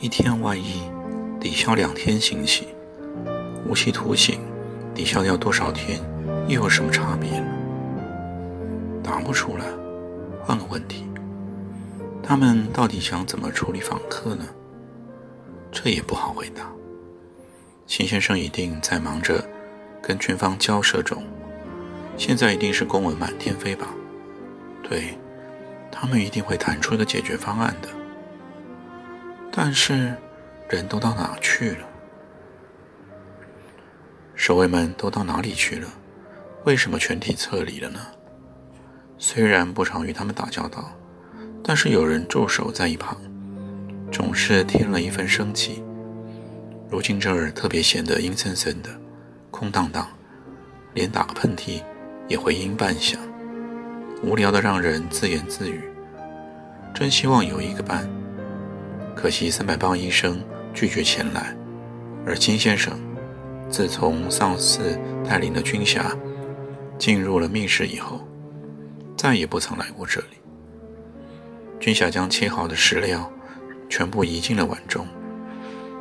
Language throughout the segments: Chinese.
一天外溢，抵消两天行乞；无期徒刑，抵消掉多少天，又有什么差别呢？答不出来。换个问题，他们到底想怎么处理访客呢？这也不好回答。秦先生一定在忙着跟军方交涉中，现在一定是公文满天飞吧？对，他们一定会谈出一个解决方案的。但是，人都到哪去了？守卫们都到哪里去了？为什么全体撤离了呢？虽然不常与他们打交道，但是有人驻守在一旁，总是添了一份生气。如今这儿特别显得阴森森的，空荡荡，连打个喷嚏也回音半响，无聊的让人自言自语。真希望有一个伴。可惜三百磅医生拒绝前来，而金先生自从上次带领的军侠进入了密室以后，再也不曾来过这里。军侠将切好的食料全部移进了碗中，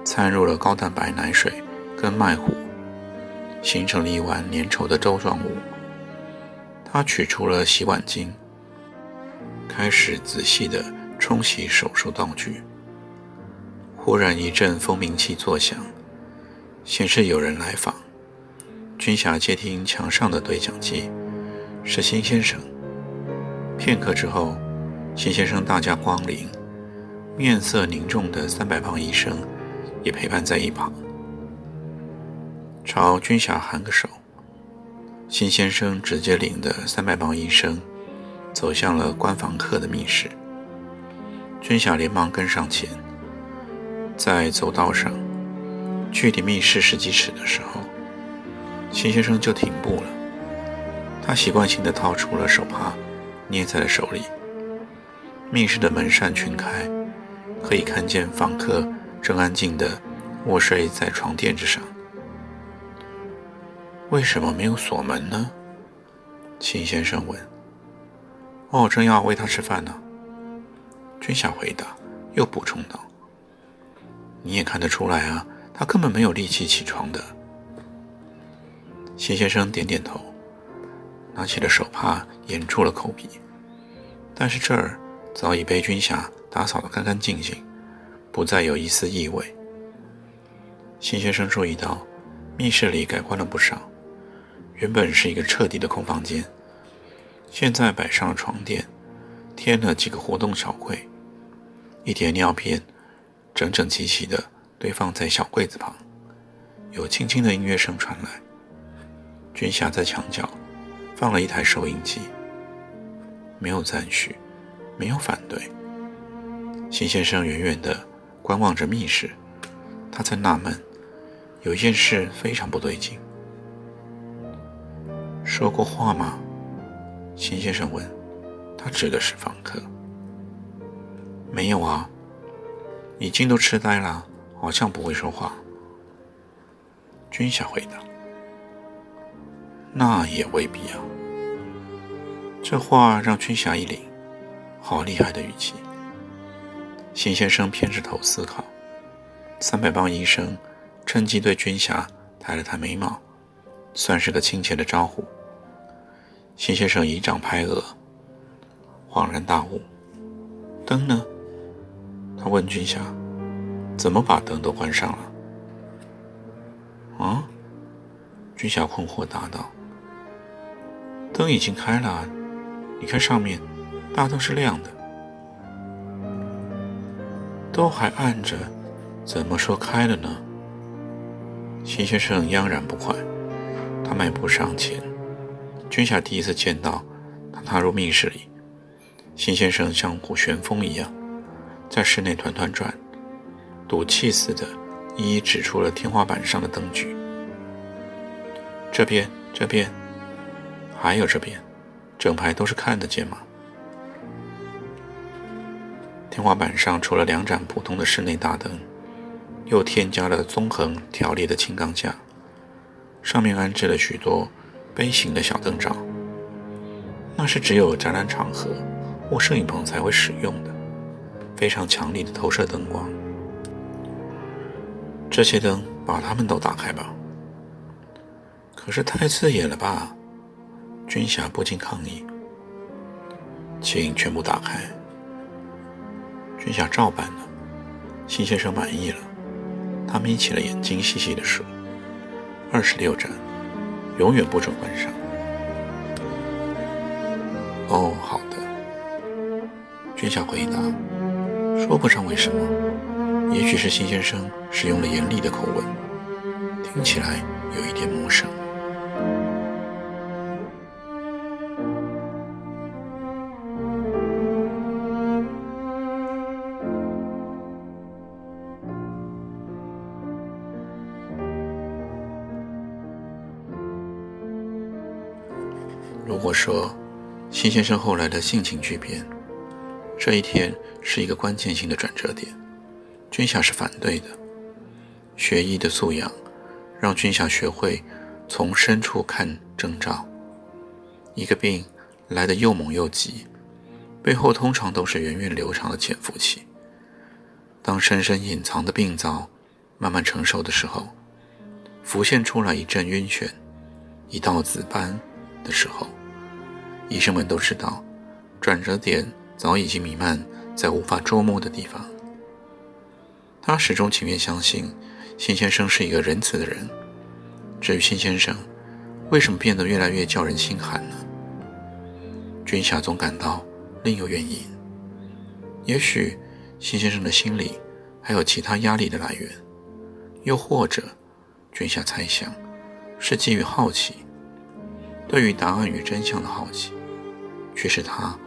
掺入了高蛋白奶水跟麦糊，形成了一碗粘稠的粥状物。他取出了洗碗巾，开始仔细地冲洗手术道具。忽然一阵蜂鸣器作响，显示有人来访。军霞接听墙上的对讲机，是辛先生。片刻之后，辛先生大驾光临，面色凝重的三百磅医生也陪伴在一旁，朝军侠喊个手。辛先生直接领的三百磅医生走向了关房客的密室，军侠连忙跟上前。在走道上，距离密室十几尺的时候，秦先生就停步了。他习惯性的掏出了手帕，捏在了手里。密室的门扇全开，可以看见访客正安静的卧睡在床垫之上。为什么没有锁门呢？秦先生问。哦，正要喂他吃饭呢。君夏回答，又补充道。你也看得出来啊，他根本没有力气起床的。谢先生点点头，拿起了手帕掩住了口鼻。但是这儿早已被军霞打扫得干干净净，不再有一丝异味。谢先生注意到，密室里改观了不少。原本是一个彻底的空房间，现在摆上了床垫，添了几个活动小柜，一叠尿片。整整齐齐地堆放在小柜子旁，有轻轻的音乐声传来。军霞在墙角放了一台收音机，没有赞许，没有反对。辛先生远远地观望着密室，他在纳闷，有一件事非常不对劲。说过话吗？秦先生问。他指的是房客。没有啊。已经都痴呆了，好像不会说话。军霞回答：“那也未必啊。”这话让军霞一凛，好厉害的语气。辛先生偏着头思考，三百磅医生趁机对军霞抬了抬眉毛，算是个亲切的招呼。辛先生一掌拍额，恍然大悟：“灯呢？”他问军霞：“怎么把灯都关上了？”啊？军霞困惑答道：“灯已经开了，你看上面，大灯是亮的，都还暗着，怎么说开了呢？”秦先生央然不快，他迈步上前，君夏第一次见到他踏入密室里，辛先生像股旋风一样，在室内团团转，赌气似的，一一指出了天花板上的灯具。这边，这边，还有这边，整排都是看得见吗？天花板上除了两盏普通的室内大灯，又添加了纵横条列的轻钢架，上面安置了许多杯形的小灯罩。那是只有展览场合或摄影棚才会使用的，非常强力的投射灯光。这些灯把它们都打开吧。可是太刺眼了吧？军霞不禁抗议。请全部打开。军霞照办了。辛先生满意了，他眯起了眼睛，细细的数：二十六盏，永远不准关上。哦，好的。军霞回答，说不上为什么，也许是辛先生使用了严厉的口吻，听起来有一点陌生。如果说辛先生后来的性情巨变，这一天是一个关键性的转折点，君夏是反对的。学医的素养让君夏学会从深处看征兆。一个病来得又猛又急，背后通常都是源远流长的潜伏期。当深深隐藏的病灶慢慢成熟的时候，浮现出来一阵晕眩，一道紫斑的时候。医生们都知道，转折点早已经弥漫在无法捉摸的地方。他始终情愿相信，辛先生是一个仁慈的人。至于辛先生为什么变得越来越叫人心寒呢？君夏总感到另有原因。也许辛先生的心里还有其他压力的来源，又或者，君夏猜想，是基于好奇，对于答案与真相的好奇。却是他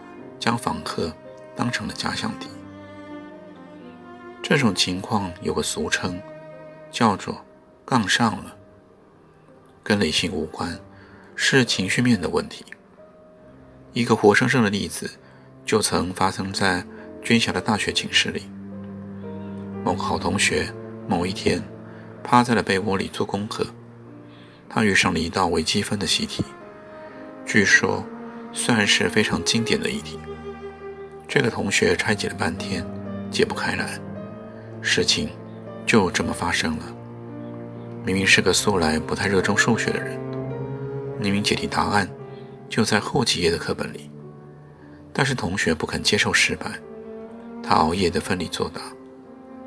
将访客当成了假想敌。这种情况有个俗称，叫做“杠上了”，跟理性无关，是情绪面的问题。一个活生生的例子，就曾发生在军霞的大学寝室里。某个好同学某一天趴在了被窝里做功课，他遇上了一道微积分的习题，据说。算是非常经典的一题。这个同学拆解了半天，解不开来。事情就这么发生了。明明是个素来不太热衷数学的人，明明解题答案就在后几页的课本里，但是同学不肯接受失败，他熬夜的奋力作答，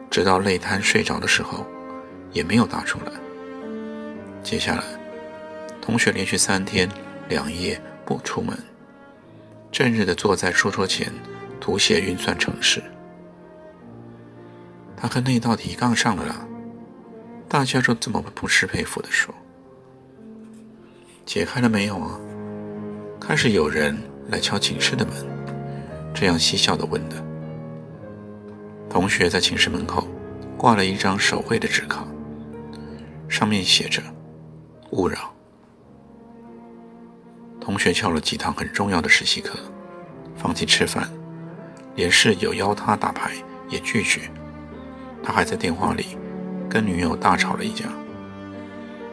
直到累瘫睡着的时候，也没有答出来。接下来，同学连续三天两夜不出门。正日的坐在书桌前，涂写运算程式。他和那道题杠上了！大家都这么不失佩服的说。解开了没有啊？开始有人来敲寝室的门，这样嬉笑的问的。同学在寝室门口挂了一张手绘的纸卡，上面写着“勿扰”。同学翘了几堂很重要的实习课，放弃吃饭，连室友邀他打牌也拒绝。他还在电话里跟女友大吵了一架。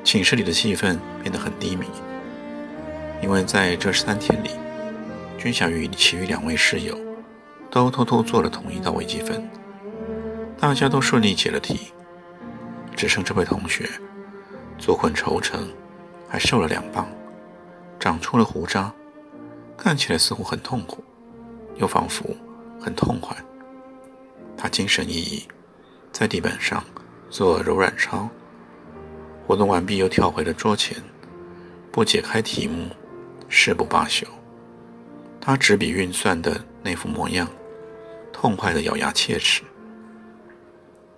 寝室里的气氛变得很低迷，因为在这三天里，君晓与其余两位室友都偷偷做了同一道微积分，大家都顺利解了题，只剩这位同学坐困愁成，还瘦了两磅。长出了胡渣，看起来似乎很痛苦，又仿佛很痛快。他精神奕奕，在地板上做柔软操，活动完毕又跳回了桌前，不解开题目誓不罢休。他执笔运算的那副模样，痛快的咬牙切齿。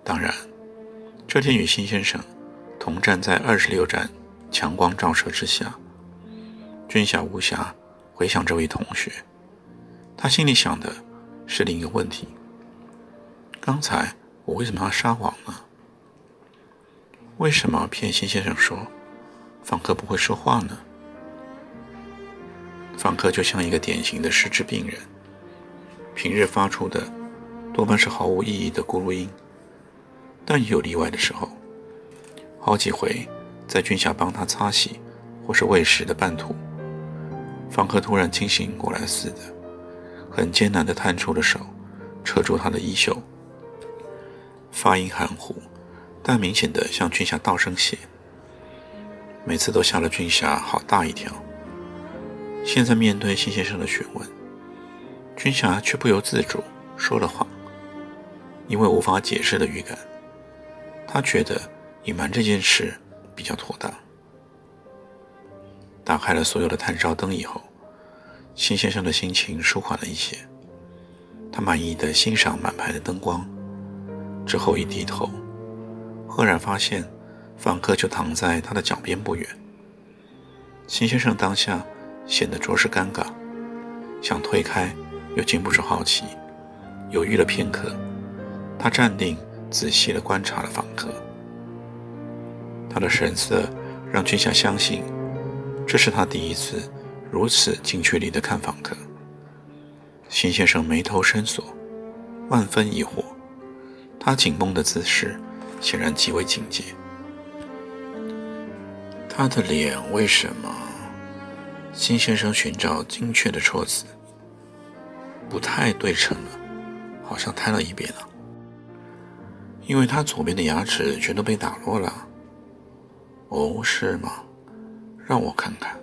当然，这天与辛先生同站在二十六站强光照射之下，军霞无暇回想这位同学，他心里想的是另一个问题：刚才我为什么要撒谎呢？为什么骗辛先生说访客不会说话呢？访客就像一个典型的失智病人，平日发出的多半是毫无意义的咕噜音，但也有例外的时候。好几回，在军霞帮他擦洗或是喂食的半途，访客突然清醒过来似的，很艰难地探出了手，扯住他的衣袖，发音含糊，但明显的向军霞道声谢。每次都吓了军霞好大一跳。现在面对辛先生的询问，军霞却不由自主说了谎，因为无法解释的预感，他觉得隐瞒这件事比较妥当。打开了所有的探照灯以后，辛先生的心情舒缓了一些，他满意的欣赏满排的灯光，之后一低头，赫然发现访客就躺在他的脚边不远。辛先生当下。显得着实尴尬，想推开，又禁不住好奇，犹豫了片刻，他站定，仔细地观察了访客。他的神色让君夏相信，这是他第一次如此近距离地看访客。辛先生眉头深锁，万分疑惑，他紧绷的姿势显然极为警戒。他的脸为什么？辛先生寻找精确的措辞，不太对称了，好像瘫了一边了。因为他左边的牙齿全都被打落了。哦，是吗？让我看看。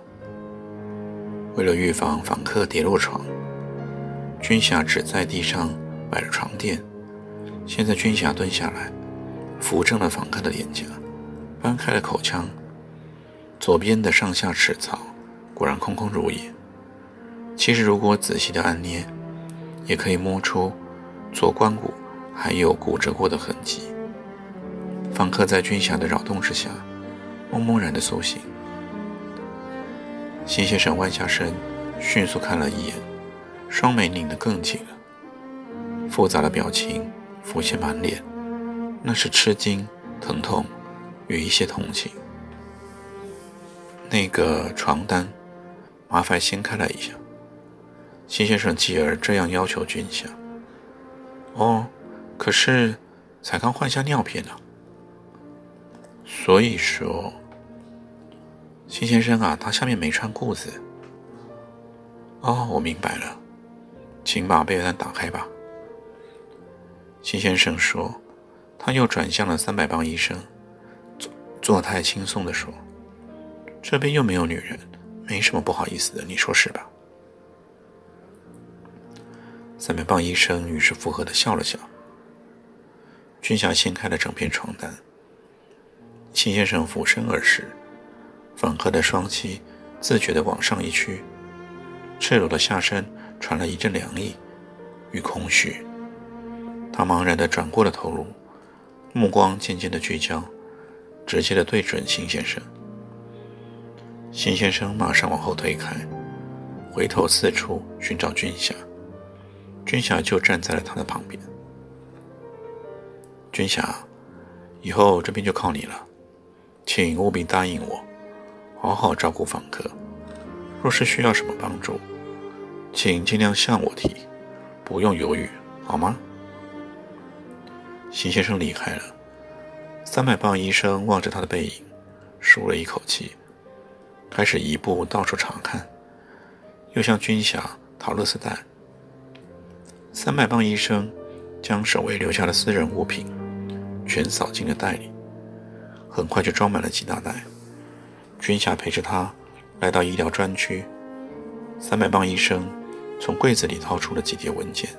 为了预防访客跌落床，君霞只在地上摆了床垫。现在君霞蹲下来，扶正了访客的脸颊，搬开了口腔，左边的上下齿槽。果然空空如也。其实，如果仔细的按捏，也可以摸出左关骨还有骨折过的痕迹。访客在军霞的扰动之下，懵懵然的苏醒。辛先生弯下身，迅速看了一眼，双眉拧得更紧了，复杂的表情浮现满脸，那是吃惊、疼痛与一些同情。那个床单。麻烦掀开了一下，辛先生继而这样要求君夏。哦，可是才刚换下尿片呢。所以说，辛先生啊，他下面没穿裤子。哦，我明白了，请把被单打开吧。辛先生说，他又转向了三百磅医生，作作态轻松地说：“这边又没有女人。”没什么不好意思的，你说是吧？三百磅医生于是附和的笑了笑。君霞掀开了整片床单，秦先生俯身而视，粉褐的双膝自觉的往上一屈，赤裸的下身传来一阵凉意与空虚。他茫然的转过了头颅，目光渐渐的聚焦，直接的对准秦先生。辛先生马上往后退开，回头四处寻找军霞。军霞就站在了他的旁边。军霞，以后这边就靠你了，请务必答应我，好好照顾访客。若是需要什么帮助，请尽量向我提，不用犹豫，好吗？邢先生离开了。三百磅医生望着他的背影，舒了一口气。开始一步到处查看，又向军霞讨垃圾袋。三百磅医生将守卫留下的私人物品全扫进了袋里，很快就装满了几大袋。军霞陪着他来到医疗专区，三百磅医生从柜子里掏出了几叠文件，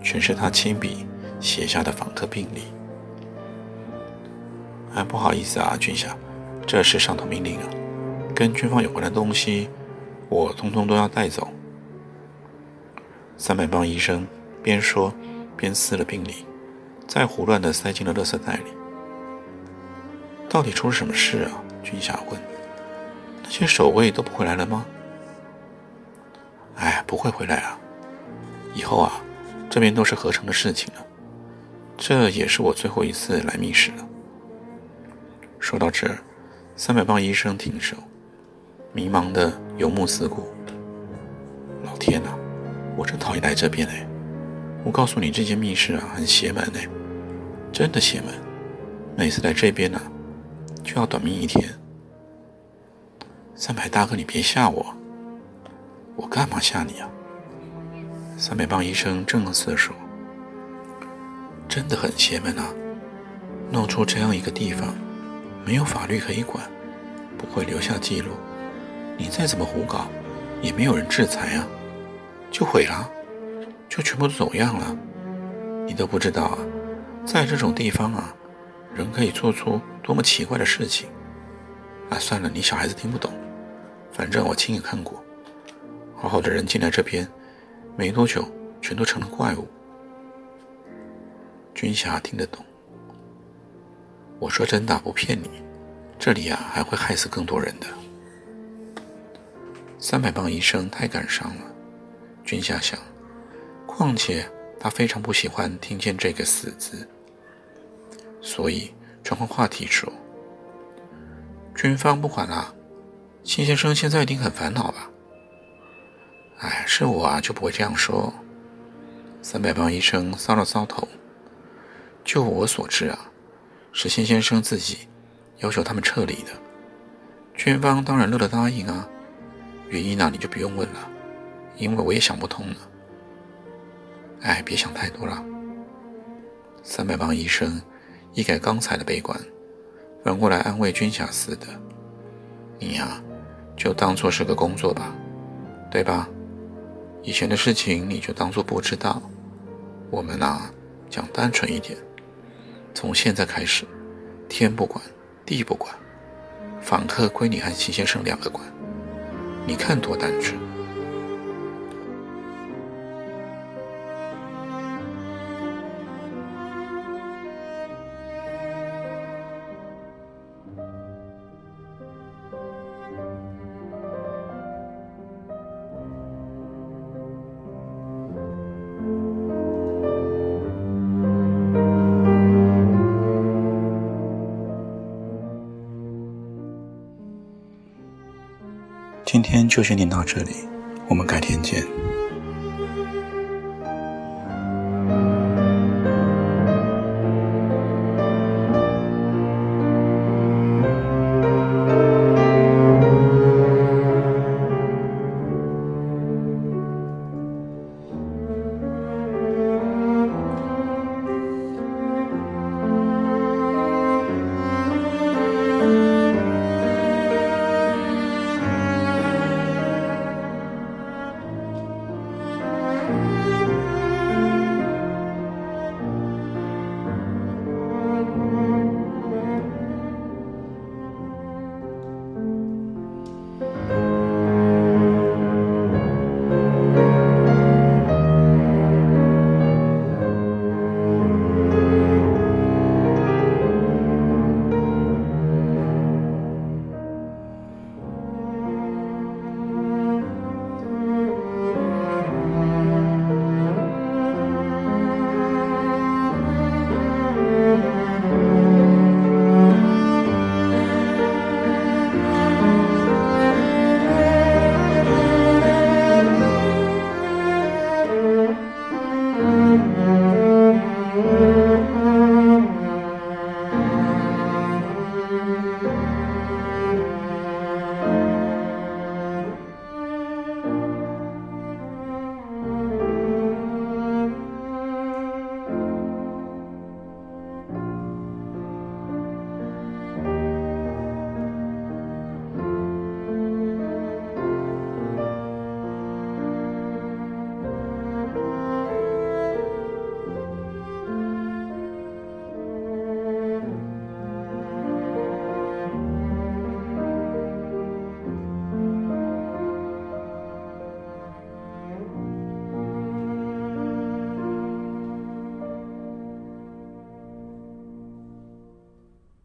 全是他亲笔写下的访客病历。哎，不好意思啊，军霞，这是上头命令啊。跟军方有关的东西，我通通都要带走。三百磅医生边说边撕了病历，再胡乱地塞进了垃圾袋里。到底出了什么事啊，君霞问：“那些守卫都不回来了吗？”“哎，不会回来啊！以后啊，这边都是合成的事情了。这也是我最后一次来密室了。”说到这儿，三百磅医生停手，迷茫的游目四顾。老天呐，我真讨厌来这边哎！我告诉你，这间密室啊，很邪门哎，真的邪门。每次来这边呢，就要短命一天。三百大哥，你别吓我！我干嘛吓你啊？三百磅医生正色说：“真的很邪门啊，弄出这样一个地方，没有法律可以管，不会留下记录，你再怎么胡搞，也没有人制裁啊，就毁了。”就全部都走样了，你都不知道啊，在这种地方啊，人可以做出多么奇怪的事情啊！算了，你小孩子听不懂，反正我亲眼看过，好好的人进来这边，没多久全都成了怪物。军霞听得懂，我说真的不骗你，这里啊还会害死更多人的。三百磅医生太感伤了，军霞想。况且他非常不喜欢听见这个“死”字，所以转换话题说：“军方不管了，辛先生现在一定很烦恼吧？”“哎，是我啊，就不会这样说。”三百磅医生搔了搔头：“就我所知啊，是辛先生自己要求他们撤离的，军方当然乐得答应啊。原因呢，你就不用问了，因为我也想不通了。”哎，别想太多了。三百磅医生一改刚才的悲观，反过来安慰君霞似的：“你呀，就当做是个工作吧，对吧？以前的事情你就当做不知道。我们啊，讲单纯一点，从现在开始，天不管地不管，访客归你和齐先生两个管，你看多单纯。”今天就先念到这里，我们改天见。